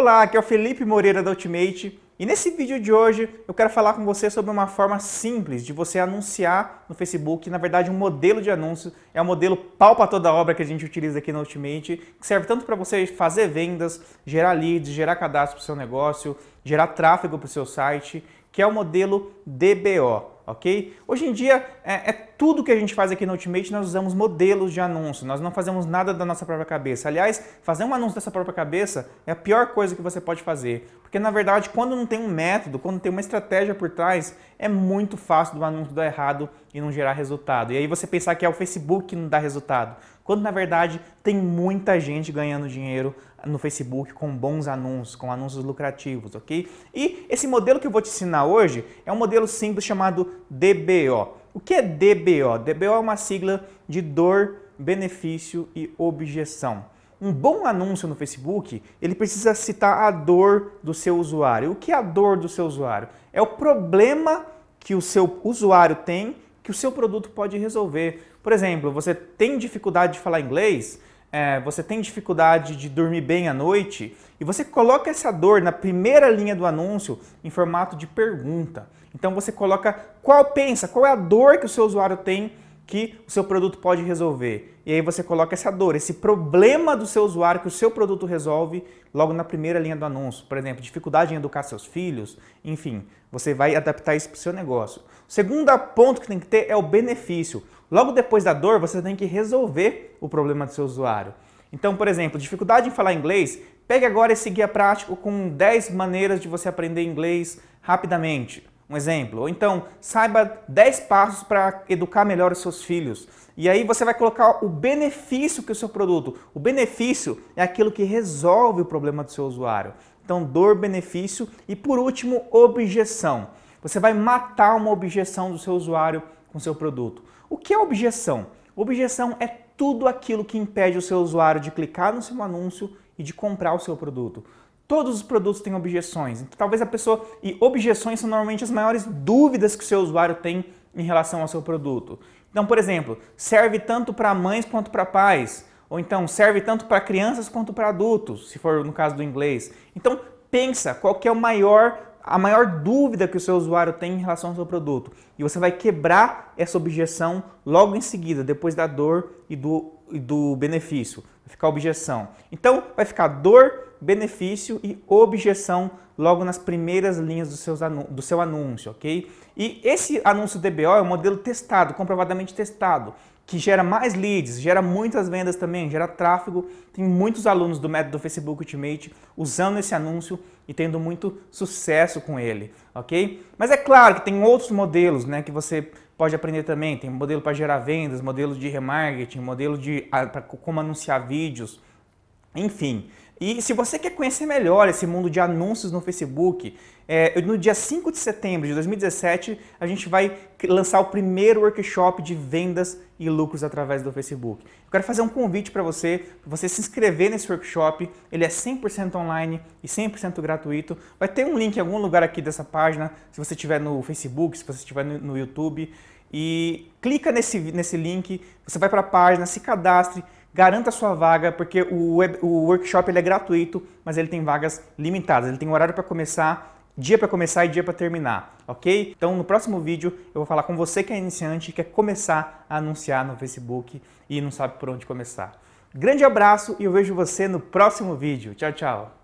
Olá, aqui é o Felipe Moreira da Ultimate e nesse vídeo de hoje eu quero falar com você sobre uma forma simples de você anunciar no Facebook. Na verdade, um modelo de anúncio é um modelo pau para toda obra que a gente utiliza aqui na Ultimate, que serve tanto para você fazer vendas, gerar leads, gerar cadastro para o seu negócio, gerar tráfego para o seu site, que é o modelo DBO ok? Hoje em dia, é, é, tudo que a gente faz aqui no Ultimate, nós usamos modelos de anúncio, nós não fazemos nada da nossa própria cabeça. Aliás, fazer um anúncio dessa própria cabeça é a pior coisa que você pode fazer, porque na verdade, quando não tem um método, quando tem uma estratégia por trás, é muito fácil do anúncio dar errado e não gerar resultado. E aí você pensar que é o Facebook que não dá resultado, quando na verdade tem muita gente ganhando dinheiro no Facebook com bons anúncios, com anúncios lucrativos, ok? E esse modelo que eu vou te ensinar hoje é um modelo simples chamado DBO. O que é DBO? DBO é uma sigla de dor, benefício e objeção. Um bom anúncio no Facebook, ele precisa citar a dor do seu usuário. O que é a dor do seu usuário? É o problema que o seu usuário tem que o seu produto pode resolver. Por exemplo, você tem dificuldade de falar inglês, é, você tem dificuldade de dormir bem à noite e você coloca essa dor na primeira linha do anúncio em formato de pergunta. Então você coloca qual pensa, qual é a dor que o seu usuário tem que o seu produto pode resolver. E aí você coloca essa dor, esse problema do seu usuário que o seu produto resolve logo na primeira linha do anúncio. Por exemplo, dificuldade em educar seus filhos, enfim, você vai adaptar isso para o seu negócio. O segundo ponto que tem que ter é o benefício. Logo depois da dor, você tem que resolver o problema do seu usuário. Então, por exemplo, dificuldade em falar inglês, pegue agora esse guia prático com 10 maneiras de você aprender inglês rapidamente. Um exemplo. Ou então, saiba 10 passos para educar melhor os seus filhos. E aí você vai colocar o benefício que o seu produto. O benefício é aquilo que resolve o problema do seu usuário. Então, dor, benefício e por último, objeção. Você vai matar uma objeção do seu usuário com seu produto. O que é objeção? Objeção é tudo aquilo que impede o seu usuário de clicar no seu anúncio e de comprar o seu produto. Todos os produtos têm objeções. Então, talvez a pessoa. E objeções são normalmente as maiores dúvidas que o seu usuário tem em relação ao seu produto. Então, por exemplo, serve tanto para mães quanto para pais. Ou então, serve tanto para crianças quanto para adultos, se for no caso do inglês. Então, pensa qual que é o maior, a maior dúvida que o seu usuário tem em relação ao seu produto. E você vai quebrar essa objeção logo em seguida, depois da dor e do, do benefício. Vai ficar objeção. Então, vai ficar dor, benefício e objeção logo nas primeiras linhas do, seus do seu anúncio, ok? E esse anúncio DBO é um modelo testado, comprovadamente testado, que gera mais leads, gera muitas vendas também, gera tráfego. Tem muitos alunos do método Facebook Ultimate usando esse anúncio e tendo muito sucesso com ele, ok? Mas é claro que tem outros modelos, né, que você pode aprender também. Tem modelo para gerar vendas, modelo de remarketing, modelo de como anunciar vídeos, enfim. E se você quer conhecer melhor esse mundo de anúncios no Facebook, é, no dia 5 de setembro de 2017, a gente vai lançar o primeiro workshop de vendas e lucros através do Facebook. Eu quero fazer um convite para você, para você se inscrever nesse workshop. Ele é 100% online e 100% gratuito. Vai ter um link em algum lugar aqui dessa página, se você estiver no Facebook, se você estiver no, no YouTube. E clica nesse, nesse link, você vai para a página, se cadastre, garanta sua vaga, porque o, web, o workshop ele é gratuito, mas ele tem vagas limitadas. Ele tem horário para começar, dia para começar e dia para terminar, ok? Então no próximo vídeo eu vou falar com você que é iniciante e quer começar a anunciar no Facebook e não sabe por onde começar. Grande abraço e eu vejo você no próximo vídeo. Tchau, tchau!